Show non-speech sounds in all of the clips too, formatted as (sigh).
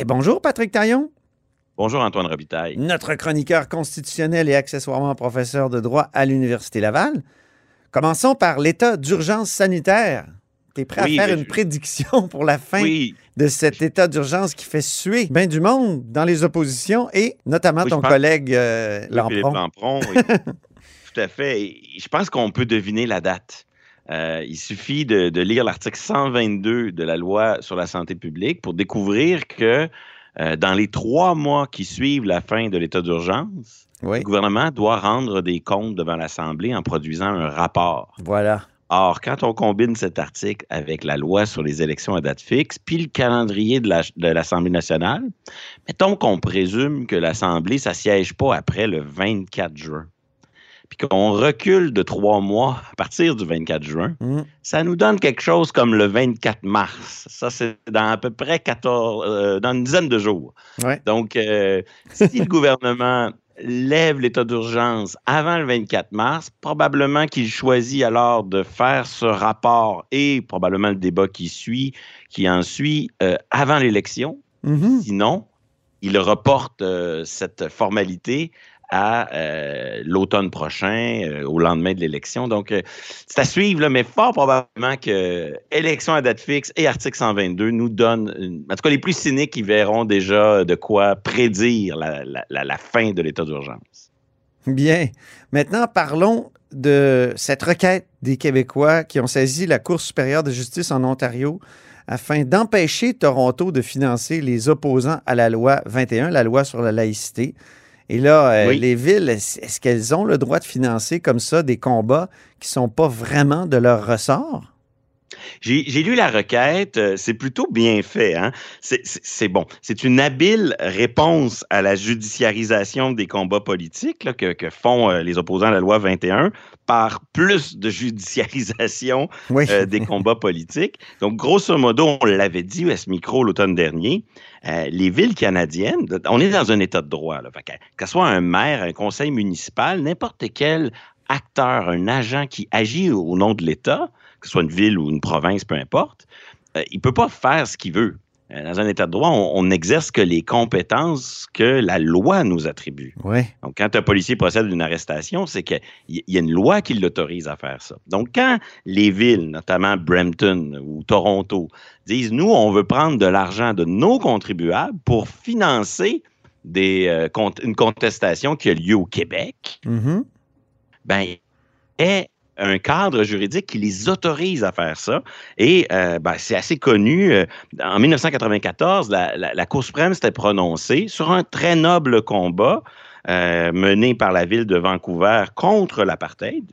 Et bonjour Patrick Taillon, Bonjour Antoine Robitaille. notre chroniqueur constitutionnel et accessoirement professeur de droit à l'Université Laval. Commençons par l'état d'urgence sanitaire. Tu es prêt Oui, à faire une je- prédiction pour la fin Oui, de cet état d'urgence qui fait suer bien du monde dans les oppositions et notamment Oui, ton pense- collègue euh, Lampron. Lampron, oui. (laughs) Tout à fait. Et je pense qu'on peut deviner la date. Euh, il suffit de, de lire l'article 122 de la loi sur la santé publique pour découvrir que euh, dans les trois mois qui suivent la fin de l'état d'urgence, Oui, le gouvernement doit rendre des comptes devant l'Assemblée en produisant un rapport. voilà. Or, quand on combine cet article avec la loi sur les élections à date fixe, puis le calendrier de la- de l'Assemblée nationale, mettons qu'on présume que l'Assemblée, ça siège pas après le 24 juin, puis qu'on recule de trois mois à partir du 24 juin, Mm. ça nous donne quelque chose comme le 24 mars. Ça, c'est dans à peu près 14, euh, dans une dizaine de jours. Ouais. Donc, euh, si le gouvernement lève l'état d'urgence avant le 24 mars, probablement qu'il choisit alors de faire ce rapport et probablement le débat qui suit, qui en suit, euh, avant l'élection. Mhm. Sinon, il reporte euh, cette formalité à euh, l'automne prochain, euh, au lendemain de l'élection. Donc, euh, c'est à suivre, mais fort probablement que élection à date fixe et article 122 nous donnent, en tout cas les plus cyniques, ils verront déjà de quoi prédire la- la fin de l'état d'urgence. Bien. Maintenant, parlons de cette requête des Québécois qui ont saisi la Cour supérieure de justice en Ontario afin d'empêcher Toronto de financer les opposants à la loi 21, la loi sur la laïcité. Et là, euh, Oui. les villes, est-ce est-ce qu'elles ont le droit de financer comme ça des combats qui ne sont pas vraiment de leur ressort? J'ai lu la requête, euh, c'est plutôt bien fait. Hein? C'est- bon. C'est une habile réponse à la judiciarisation des combats politiques là, que, que font euh, les opposants à la loi 21 par plus de judiciarisation Oui. euh, des combats politiques. Donc, grosso modo, on l'avait dit à ce micro l'automne dernier, euh, les villes canadiennes, on est dans un état de droit. Là, que ce soit un maire, un conseil municipal, n'importe quel acteur, un agent qui agit au nom de l'État, que ce soit une ville ou une province, peu importe, euh, il ne peut pas faire ce qu'il veut. Euh, Dans un état de droit, on on n'exerce que les compétences que la loi nous attribue. Donc, quand un policier procède à une arrestation, c'est qu'il y y a une loi qui l'autorise à faire ça. Donc, quand les villes, notamment Brampton ou Toronto, disent nous, on veut prendre de l'argent de nos contribuables pour financer des, euh, une contestation qui a lieu au Québec, Mhm. ben, est un cadre juridique qui les autorise à faire ça. Et euh, ben, c'est assez connu. euh, En 1994, la, la- la Cour suprême s'était prononcée sur un très noble combat euh, mené par la ville de Vancouver contre l'apartheid.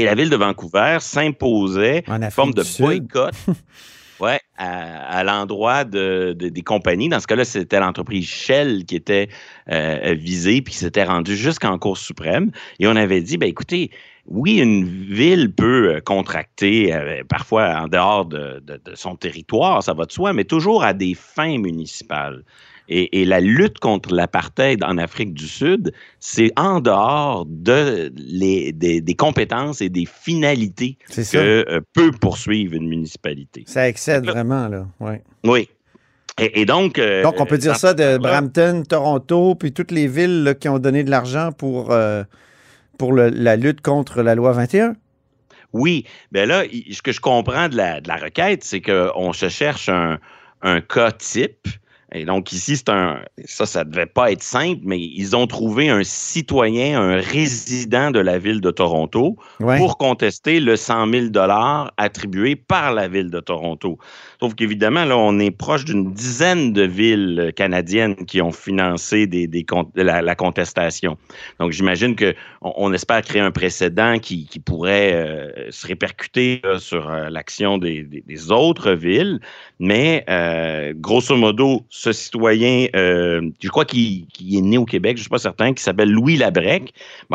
Et la ville de Vancouver s'imposait En forme de boycott (laughs) ouais, à, à l'endroit de, de- des compagnies. Dans ce cas-là, c'était l'entreprise Shell qui était euh, visée, puis qui s'était rendue jusqu'en Cour suprême. Et on avait dit, ben écoutez, oui, une ville peut euh, contracter euh, parfois en dehors de, de- de son territoire, ça va de soi, mais toujours à des fins municipales. Et, et la lutte contre l'apartheid en Afrique du Sud, c'est en dehors de les, des, des compétences et des finalités que euh, peut poursuivre une municipalité. Ça excède vraiment, là. Ouais. Oui. Et, et donc. euh, Donc, on peut dire ça de Brampton, Toronto, puis toutes les villes là, qui ont donné de l'argent pour, euh, pour la lutte contre la loi 21. Oui. Ben là, ce que je comprends de la, de la requête, c'est qu'on se cherche un, un cas type. Et donc, ici, c'est un. Ça, ça devait pas être simple, mais ils ont trouvé un citoyen, un résident de la ville de Toronto Ouais. pour contester le 100 000 attribué par la ville de Toronto. Sauf qu'évidemment, là, on est proche d'une dizaine de villes canadiennes qui ont financé des, des con- la, la contestation. Donc, j'imagine qu'on on espère créer un précédent qui, qui pourrait euh, se répercuter là, sur euh, l'action des, des- des autres villes. Mais, euh, grosso modo, ce citoyen, euh, je crois qu'il est né au Québec, je ne suis pas certain, qui s'appelle Louis Labrec.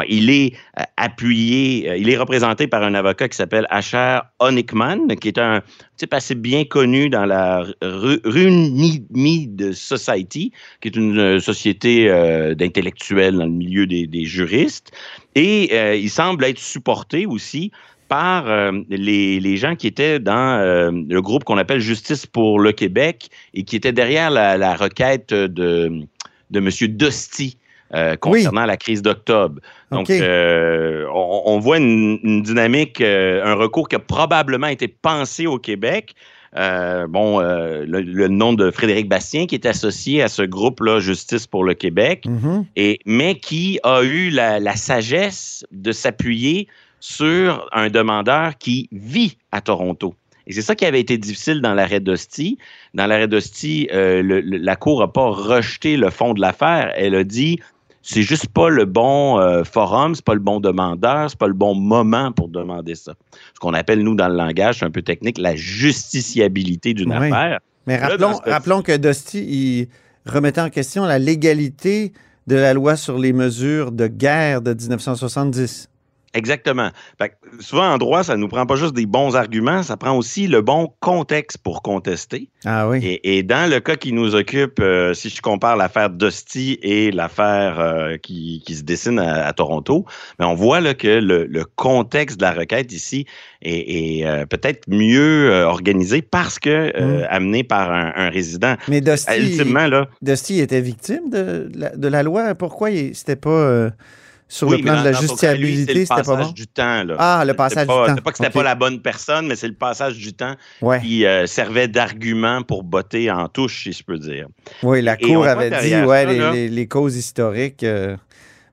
Il est euh, appuyé, euh, il est représenté par un avocat qui s'appelle Asher Honigman, qui est un type assez bien connu dans la Runnymede Society, qui est une société d'intellectuels dans le milieu des juristes. Et il semble être supporté aussi par euh, les, gens qui étaient dans euh, le groupe qu'on appelle Justice pour le Québec et qui étaient derrière la, requête de, de M. Dosti. Euh, concernant la crise d'octobre. Donc, on, voit une, dynamique, un recours qui a probablement été pensé au Québec. bon, le, nom de Frédéric Bastien qui est associé à ce groupe-là, Justice pour le Québec, et, mais qui a eu la, la sagesse de s'appuyer sur un demandeur qui vit à Toronto. Et c'est ça qui avait été difficile dans l'arrêt d'Hostie. Dans l'arrêt d'Hostie, euh, la Cour n'a pas rejeté le fond de l'affaire. Elle a dit c'est juste pas le bon euh, forum, c'est pas le bon demandeur, c'est pas le bon moment pour demander ça. Ce qu'on appelle, nous, dans le langage un peu technique, la justiciabilité d'une affaire. Mais rappelons, rappelons que Dosti, il remettait en question la légalité de la loi sur les mesures de guerre de 1970. Exactement. souvent, en droit, ça ne nous prend pas juste des bons arguments, ça prend aussi le bon contexte pour contester. Ah oui. Et, dans le cas qui nous occupe, euh, si je compare l'affaire Dusty et l'affaire euh, qui, se dessine à, Toronto, mais ben, on voit là, que le, contexte de la requête ici est, euh, peut-être mieux organisé parce que mm. amené par un, résident. Mais Dusty, Ultimement, là, Dusty était victime de, de la loi. Pourquoi c'était pas sur le plan de la justiciabilité, c'était pas bon? du temps. Là. Ah, le passage du temps. C'est pas que c'était pas la bonne personne, mais c'est le passage du temps qui euh, servait d'argument pour botter en touche, si je peux dire. Oui, la Cour avait dit, ouais, les, causes historiques. Euh,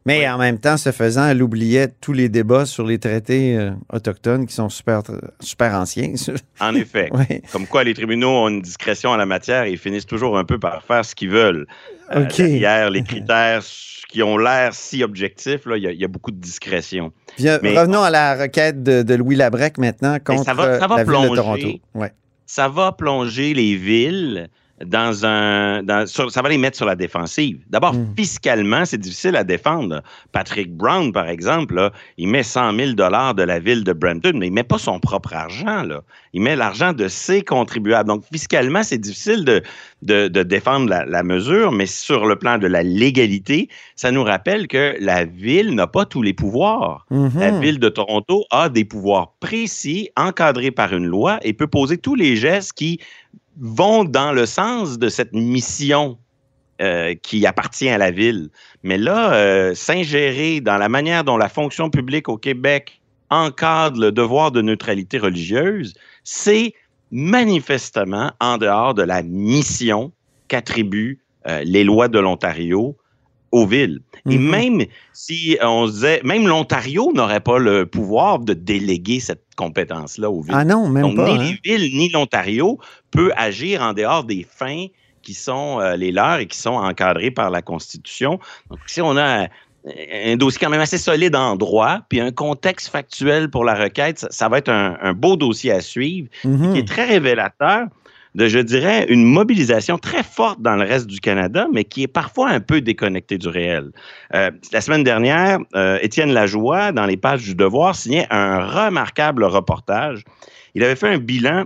mais en même temps, ce faisant, elle oubliait tous les débats sur les traités euh, autochtones qui sont super, super anciens. (laughs) En effet. Comme quoi, les tribunaux ont une discrétion en la matière et finissent toujours un peu par faire ce qu'ils veulent. OK. derrière les critères qui ont l'air si objectifs, il y, a beaucoup de discrétion. revenons à la requête de, Louis Labrec maintenant contre la ville de Toronto. Ça va plonger les villes dans un. ça va les mettre sur la défensive. D'abord, hmm. fiscalement, c'est difficile à défendre. Patrick Brown, par exemple, il met 100 000 de la ville de Brampton, mais il ne met pas son propre argent. Là. Il met l'argent de ses contribuables. Donc, fiscalement, c'est difficile de, de, défendre la, mesure, mais sur le plan de la légalité, ça nous rappelle que la ville n'a pas tous les pouvoirs. Mm-hmm. La ville de Toronto a des pouvoirs précis, encadrés par une loi, et peut poser tous les gestes qui vont dans le sens de cette mission euh, qui appartient à la ville. Mais là, euh, s'ingérer dans la manière dont la fonction publique au Québec encadre le devoir de neutralité religieuse, c'est manifestement en dehors de la mission qu'attribuent euh, les lois de l'Ontario aux villes. Et mm-hmm. même si on se disait, même l'Ontario n'aurait pas le pouvoir de déléguer cette compétence-là aux villes. Ah non, même pas. Ni les hein. villes ni l'Ontario peut agir en dehors des fins qui sont euh, les leurs et qui sont encadrées par la Constitution. Donc, si on a un dossier quand même assez solide en droit, puis un contexte factuel pour la requête, ça, va être un, beau dossier à suivre, mm-hmm. qui est très révélateur de, je dirais, une mobilisation très forte dans le reste du Canada, mais qui est parfois un peu déconnectée du réel. Euh, la semaine dernière, euh, Étienne Lajoie, dans les pages du Devoir, signait un remarquable reportage. Il avait fait un bilan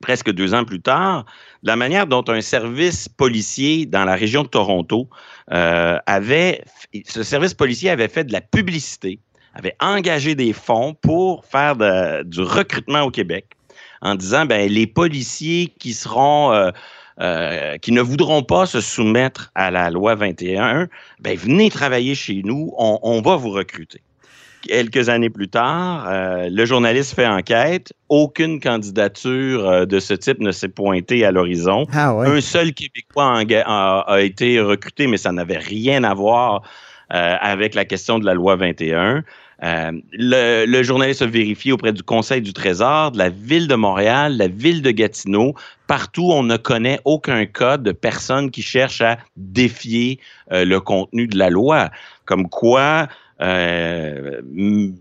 presque deux ans plus tard, de la manière dont un service policier dans la région de Toronto euh, avait, ce service policier avait fait de la publicité, avait engagé des fonds pour faire du recrutement au Québec en disant ben les policiers qui seront euh, euh, qui ne voudront pas se soumettre à la loi 21, ben venez travailler chez nous, on, va vous recruter. Quelques années plus tard, euh, le journaliste fait enquête. Aucune candidature de ce type ne s'est pointée à l'horizon. Ah Un seul Québécois a, a, été recruté, mais ça n'avait rien à voir avec la question de la loi 21. Euh, le, journaliste a vérifié auprès du Conseil du Trésor, de la Ville de Montréal, la Ville de Gatineau. Partout, on ne connaît aucun cas de personnes qui cherchent à défier euh, le contenu de la loi. Comme quoi, euh,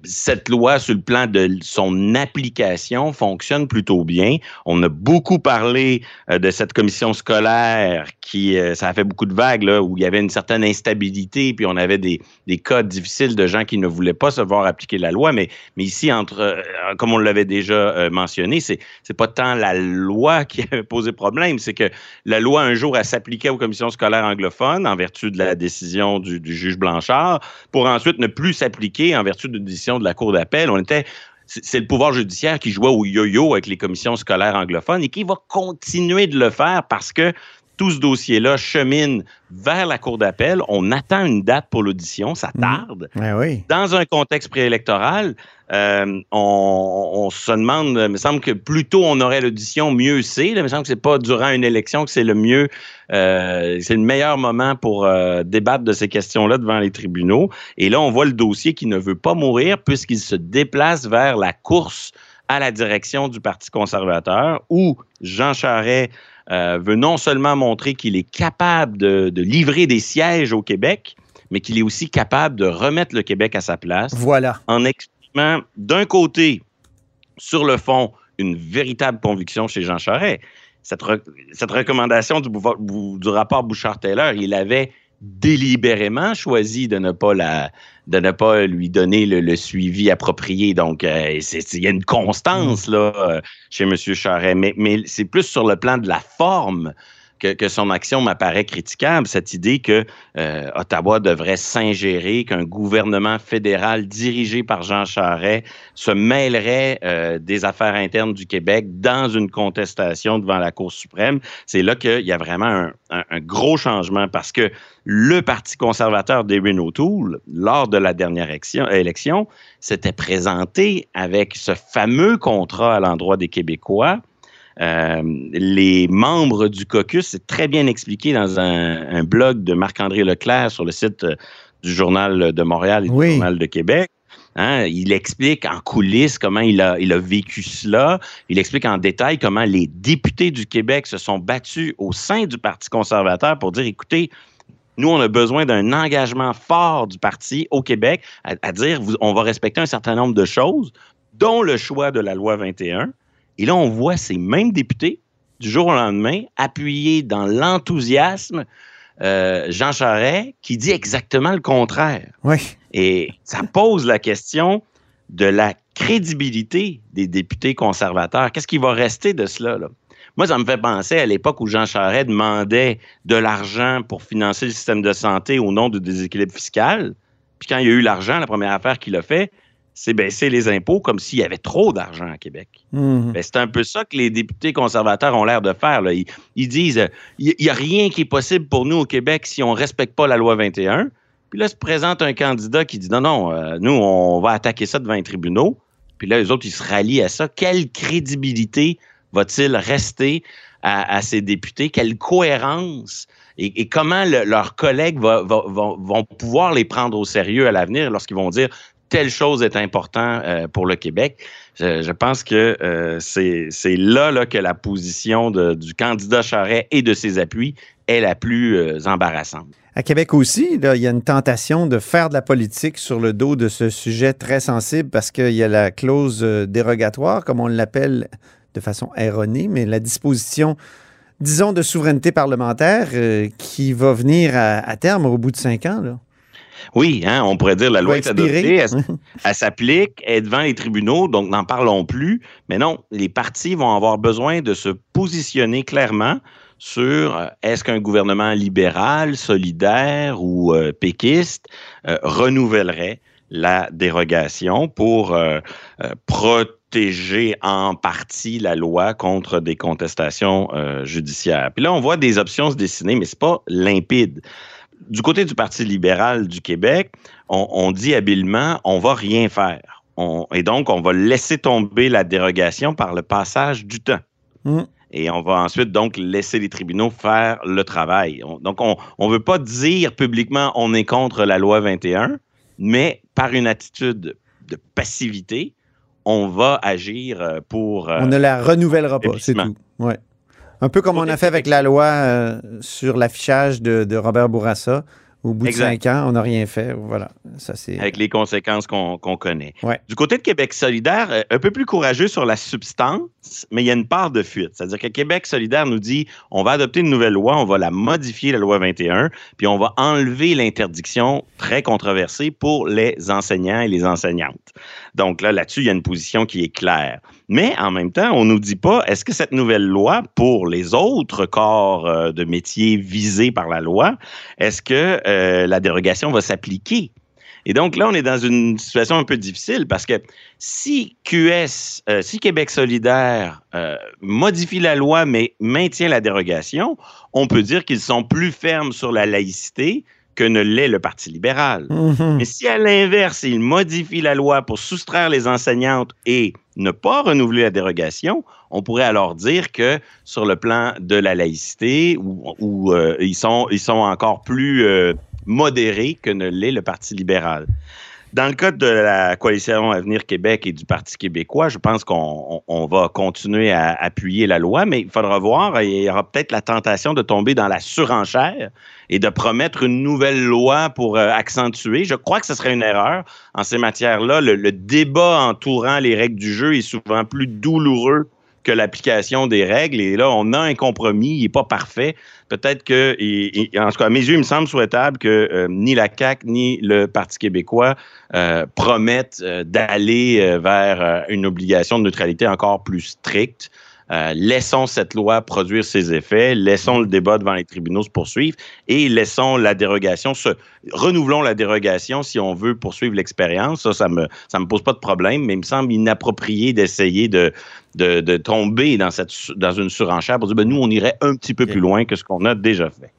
cette loi, sur le plan de son application, fonctionne plutôt bien. On a beaucoup parlé euh, de cette commission scolaire qui, euh, ça a fait beaucoup de vagues, là, où il y avait une certaine instabilité, puis on avait des, des cas difficiles de gens qui ne voulaient pas se voir appliquer la loi. Mais, mais ici, entre, comme on l'avait déjà mentionné, c'est, pas tant la loi (laughs) qui avait posé problème, c'est que la loi, un jour, elle s'appliquait aux commissions scolaires anglophones en vertu de la décision du, du juge Blanchard, pour ensuite plus s'appliquer en vertu d'une décision de la Cour d'appel. On était c'est le pouvoir judiciaire qui jouait au yo-yo avec les commissions scolaires anglophones et qui va continuer de le faire parce que tout ce dossier-là chemine vers la Cour d'appel. On attend une date pour l'audition, ça mmh. tarde. oui. Dans un contexte préélectoral, euh, on, se demande, il me semble que plus tôt on aurait l'audition, mieux c'est. Il me semble que c'est pas durant une élection que c'est le mieux, euh, c'est le meilleur moment pour euh, débattre de ces questions-là devant les tribunaux. Et là, on voit le dossier qui ne veut pas mourir puisqu'il se déplace vers la course à la direction du Parti conservateur où Jean Charest euh, veut non seulement montrer qu'il est capable de, livrer des sièges au Québec, mais qu'il est aussi capable de remettre le Québec à sa place. Voilà. En exprimant, d'un côté, sur le fond, une véritable conviction chez Jean Charest. Cette, recommandation du, du rapport Bouchard-Taylor, il avait délibérément choisi de ne pas la de ne pas lui donner le, suivi approprié. Donc, euh, il y a une constance là euh, chez M. Charret, mais, mais c'est plus sur le plan de la forme que, son action m'apparaît critiquable, cette idée que euh, Ottawa devrait s'ingérer, qu'un gouvernement fédéral dirigé par Jean Charest se mêlerait euh, des affaires internes du Québec dans une contestation devant la Cour suprême. C'est là qu'il y a vraiment un, gros changement parce que le Parti conservateur d'Erin O'Toole, lors de la dernière élection, s'était présenté avec ce fameux contrat à l'endroit des Québécois les membres du caucus, c'est très bien expliqué dans un, blog de Marc-André Leclerc sur le site euh, du Journal de Montréal et du Journal de Québec. Hein, il explique en coulisses comment il a, il a vécu cela. Il explique en détail comment les députés du Québec se sont battus au sein du Parti conservateur pour dire, écoutez, nous, on a besoin d'un engagement fort du parti au Québec à, à dire, on va respecter un certain nombre de choses, dont le choix de la loi 21. Et là, on voit ces mêmes députés, du jour au lendemain, appuyés dans l'enthousiasme euh, Jean Charest, qui dit exactement le contraire. Oui. Et ça pose la question de la crédibilité des députés conservateurs. Qu'est-ce qui va rester de cela? Là? Moi, ça me fait penser à l'époque où Jean Charest demandait de l'argent pour financer le système de santé au nom du déséquilibre fiscal. Puis quand il y a eu l'argent, la première affaire qu'il a fait, c'est baisser les impôts comme s'il y avait trop d'argent à Québec. Mhm. Ben, c'est un peu ça que les députés conservateurs ont l'air de faire. Ils, disent il n'y a rien qui est possible pour nous au Québec si on ne respecte pas la loi 21. Puis là, se présente un candidat qui dit non, non, euh, nous, on va attaquer ça devant les tribunaux. Puis là, les autres, ils se rallient à ça. Quelle crédibilité va-t-il rester à, ces députés? Quelle cohérence? Et, comment leurs collègues vont pouvoir les prendre au sérieux à l'avenir lorsqu'ils vont dire telle chose est importante euh, pour le Québec. Je, pense que euh, c'est là, que la position du candidat Charret et de ses appuis est la plus euh, embarrassante. À Québec aussi, il y a une tentation de faire de la politique sur le dos de ce sujet très sensible parce qu'il y a la clause dérogatoire, comme on l'appelle de façon erronée, mais la disposition, disons, de souveraineté parlementaire qui va venir à, terme au bout de cinq ans. Oui, hein, on pourrait dire la loi est adoptée, (laughs) elle, s'applique, elle est devant les tribunaux, donc n'en parlons plus. Mais non, les partis vont avoir besoin de se positionner clairement sur euh, est-ce qu'un gouvernement libéral, solidaire ou euh, péquiste euh, renouvellerait la dérogation pour protéger en partie la loi contre des contestations judiciaires? Puis là, on voit des options se dessiner, mais c'est pas limpide du côté du Parti libéral du Québec, on, dit habilement, on va rien faire. et donc, on va laisser tomber la dérogation par le passage du temps. Mm. Et on va ensuite donc laisser les tribunaux faire le travail. donc, on ne veut pas dire publiquement on est contre la loi 21, mais par une attitude de passivité, on va agir euh, pour... Euh, on ne la renouvellera pas, c'est tout. Ouais. Un peu comme on a fait avec la loi euh, sur l'affichage de, Robert Bourassa, Au bout Exact. de cinq ans, on n'a rien fait. Voilà. Ça, c'est. avec les conséquences qu'on connaît. Ouais. Du côté de Québec solidaire, euh, un peu plus courageux sur la substance, mais il y a une part de fuite. C'est-à-dire que Québec solidaire nous dit on va adopter une nouvelle loi, on va la modifier, la loi 21, puis on va enlever l'interdiction très controversée pour les enseignants et les enseignantes. Donc là, là-dessus, il y a une position qui est claire. Mais en même temps, on nous dit pas, est-ce que cette nouvelle loi, pour les autres corps euh, de métiers visés par la loi, est-ce que euh, la dérogation va s'appliquer? Et donc là, on est dans une situation un peu difficile parce que si QS, euh, si Québec solidaire euh, modifie la loi mais maintient la dérogation, on peut dire qu'ils sont plus fermes sur la laïcité que ne l'est le Parti libéral. Mhm. Mais si à l'inverse, ils modifient la loi pour soustraire les enseignantes et ne pas renouveler la dérogation, on pourrait alors dire que sur le plan de la laïcité, où, où, euh, ils, sont, ils sont encore plus euh, modérés que ne l'est le Parti libéral. Dans le cas de la coalition Avenir Québec et du Parti québécois, je pense qu'on on- on va continuer à appuyer la loi, mais il faudra voir, il y aura peut-être la tentation de tomber dans la surenchère et de promettre une nouvelle loi pour euh, accentuer. Je crois que ce serait une erreur en ces matières-là. Le débat entourant les règles du jeu est souvent plus douloureux que l'application des règles. Et là, on a un compromis, il n'est pas parfait. Peut-être que, en tout cas, à mes yeux, il me semble souhaitable que euh, ni la CAQ ni le Parti québécois euh, promettent euh, d'aller vers une obligation de neutralité encore plus stricte. Euh, laissons cette loi produire ses effets, laissons le débat devant les tribunaux se poursuivre et laissons la dérogation, se, renouvelons la dérogation si on veut poursuivre l'expérience. Ça, ça me, ça me pose pas de problème, mais il me semble inapproprié d'essayer de, de, de tomber dans, cette, su- dans une surenchère pour dire, ben, nous, on irait un petit peu plus loin que ce qu'on a déjà fait.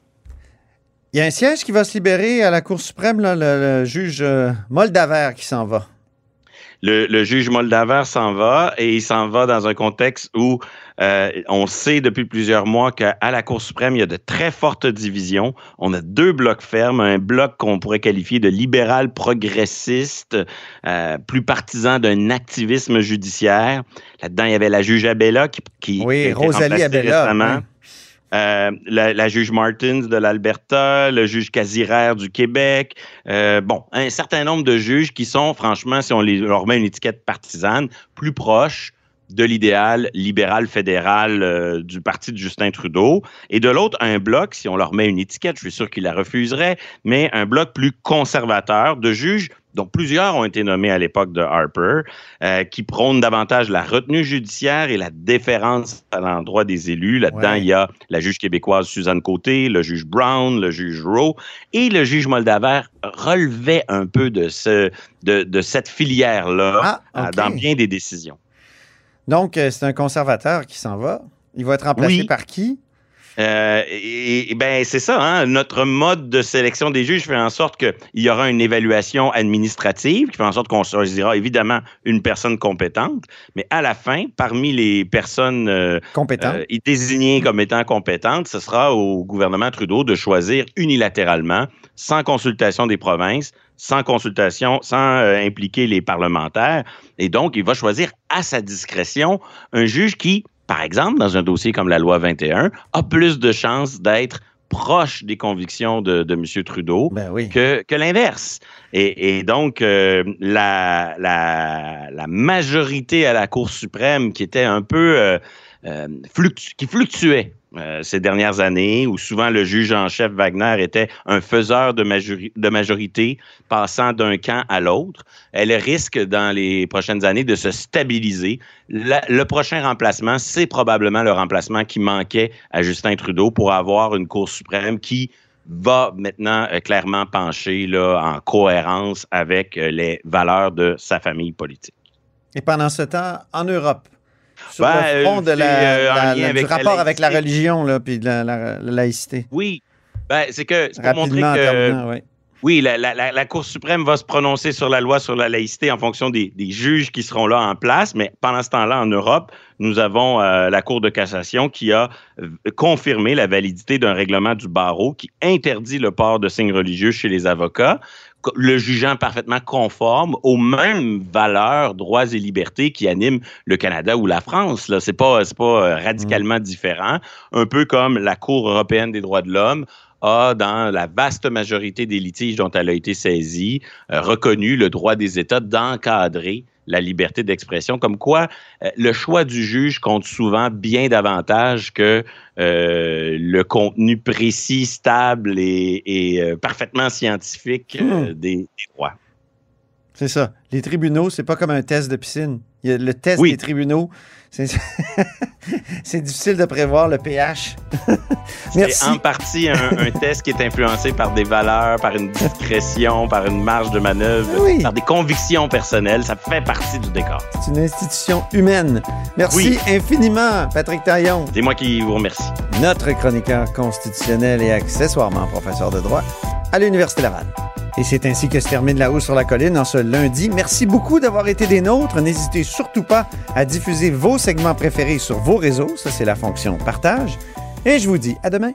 Il y a un siège qui va se libérer à la Cour suprême, là, le, le juge euh, Moldaver qui s'en va. Le, le juge Moldaver s'en va et il s'en va dans un contexte où euh, on sait depuis plusieurs mois qu'à la Cour suprême, il y a de très fortes divisions. On a deux blocs fermes, un bloc qu'on pourrait qualifier de libéral progressiste, euh, plus partisan d'un activisme judiciaire. Là-dedans, il y avait la juge Abella qui, qui Oui, a été Rosalie Abella, récemment. oui. Euh, la, la juge Martins de l'Alberta, le juge Casiraire du Québec, euh, bon, un certain nombre de juges qui sont, franchement, si on les, leur met une étiquette partisane, plus proches de l'idéal libéral fédéral euh, du parti de Justin Trudeau. Et de l'autre, un bloc, si on leur met une étiquette, je suis sûr qu'ils la refuseraient, mais un bloc plus conservateur de juges dont plusieurs ont été nommés à l'époque de Harper, euh, qui prônent davantage la retenue judiciaire et la déférence à l'endroit des élus. Là-dedans, Ouais. il y a la juge québécoise Suzanne Côté, le juge Brown, le juge Rowe et le juge Moldaver relevait un peu de, ce, de, de cette filière-là Ah, euh, dans bien des décisions. Donc, euh, c'est un conservateur qui s'en va. Il va être remplacé Oui. par qui? Euh, et, et ben c'est ça, hein, notre mode de sélection des juges fait en sorte qu'il y aura une évaluation administrative qui fait en sorte qu'on choisira évidemment une personne compétente, mais à la fin, parmi les personnes euh, euh, désignées comme étant compétentes, ce sera au gouvernement Trudeau de choisir unilatéralement, sans consultation des provinces, sans consultation, sans euh, impliquer les parlementaires. Et donc, il va choisir à sa discrétion un juge qui, par exemple, dans un dossier comme la loi 21, a plus de chances d'être proche des convictions de, de M. Trudeau ben oui. que, que l'inverse. Et, et donc, euh, la, la, la majorité à la Cour suprême qui était un peu euh, euh, fluctu- qui fluctuait euh, ces dernières années, où souvent le juge en chef Wagner était un faiseur de, majori- de majorité passant d'un camp à l'autre, elle risque dans les prochaines années de se stabiliser. Le prochain remplacement, c'est probablement le remplacement qui manquait à Justin Trudeau pour avoir une Cour suprême qui va maintenant euh, clairement pencher là, en cohérence avec euh, les valeurs de sa famille politique. Et pendant ce temps, en Europe, sur Ben, le euh, de la, euh, la- la- du avec la rapport avec la religion, là, puis de la, la- la laïcité. Oui, ben, c'est que c'est pour montrer que terminant, oui. La, Cour suprême va se prononcer sur la loi sur la laïcité en fonction des, juges qui seront là en place, mais pendant ce temps-là, en Europe, nous avons euh, la Cour de cassation qui a confirmé la validité d'un règlement du barreau qui interdit le port de signes religieux chez les avocats, le jugeant parfaitement conforme aux mêmes valeurs, droits et libertés qui animent le Canada ou la France. Pas, c'est pas euh, radicalement différent. Un peu comme la Cour européenne des droits de l'homme a, dans la vaste majorité des litiges dont elle a été saisie, euh, reconnu le droit des États d'encadrer la liberté d'expression, comme quoi euh, le choix du juge compte souvent bien davantage que euh, le contenu précis, stable et, parfaitement scientifique hmm. des, des, droits. C'est ça. Les tribunaux, c'est pas comme un test de piscine. Il y a le test des tribunaux. (laughs) C'est difficile de prévoir le pH. C'est en partie un, test qui est influencé par des valeurs, par une discrétion, par une marge de manœuvre, par des convictions personnelles. Ça fait partie du décor. C'est une institution humaine. Merci infiniment, Patrick Taillon. C'est moi qui vous remercie. Notre chroniqueur constitutionnel et accessoirement professeur de droit à l'Université Laval. Et c'est ainsi que se termine La Haut sur la Colline en ce lundi. Merci beaucoup d'avoir été des nôtres. N'hésitez surtout pas à diffuser vos segments préférés sur vos réseaux. Ça, c'est la fonction partage. Et je vous dis à demain.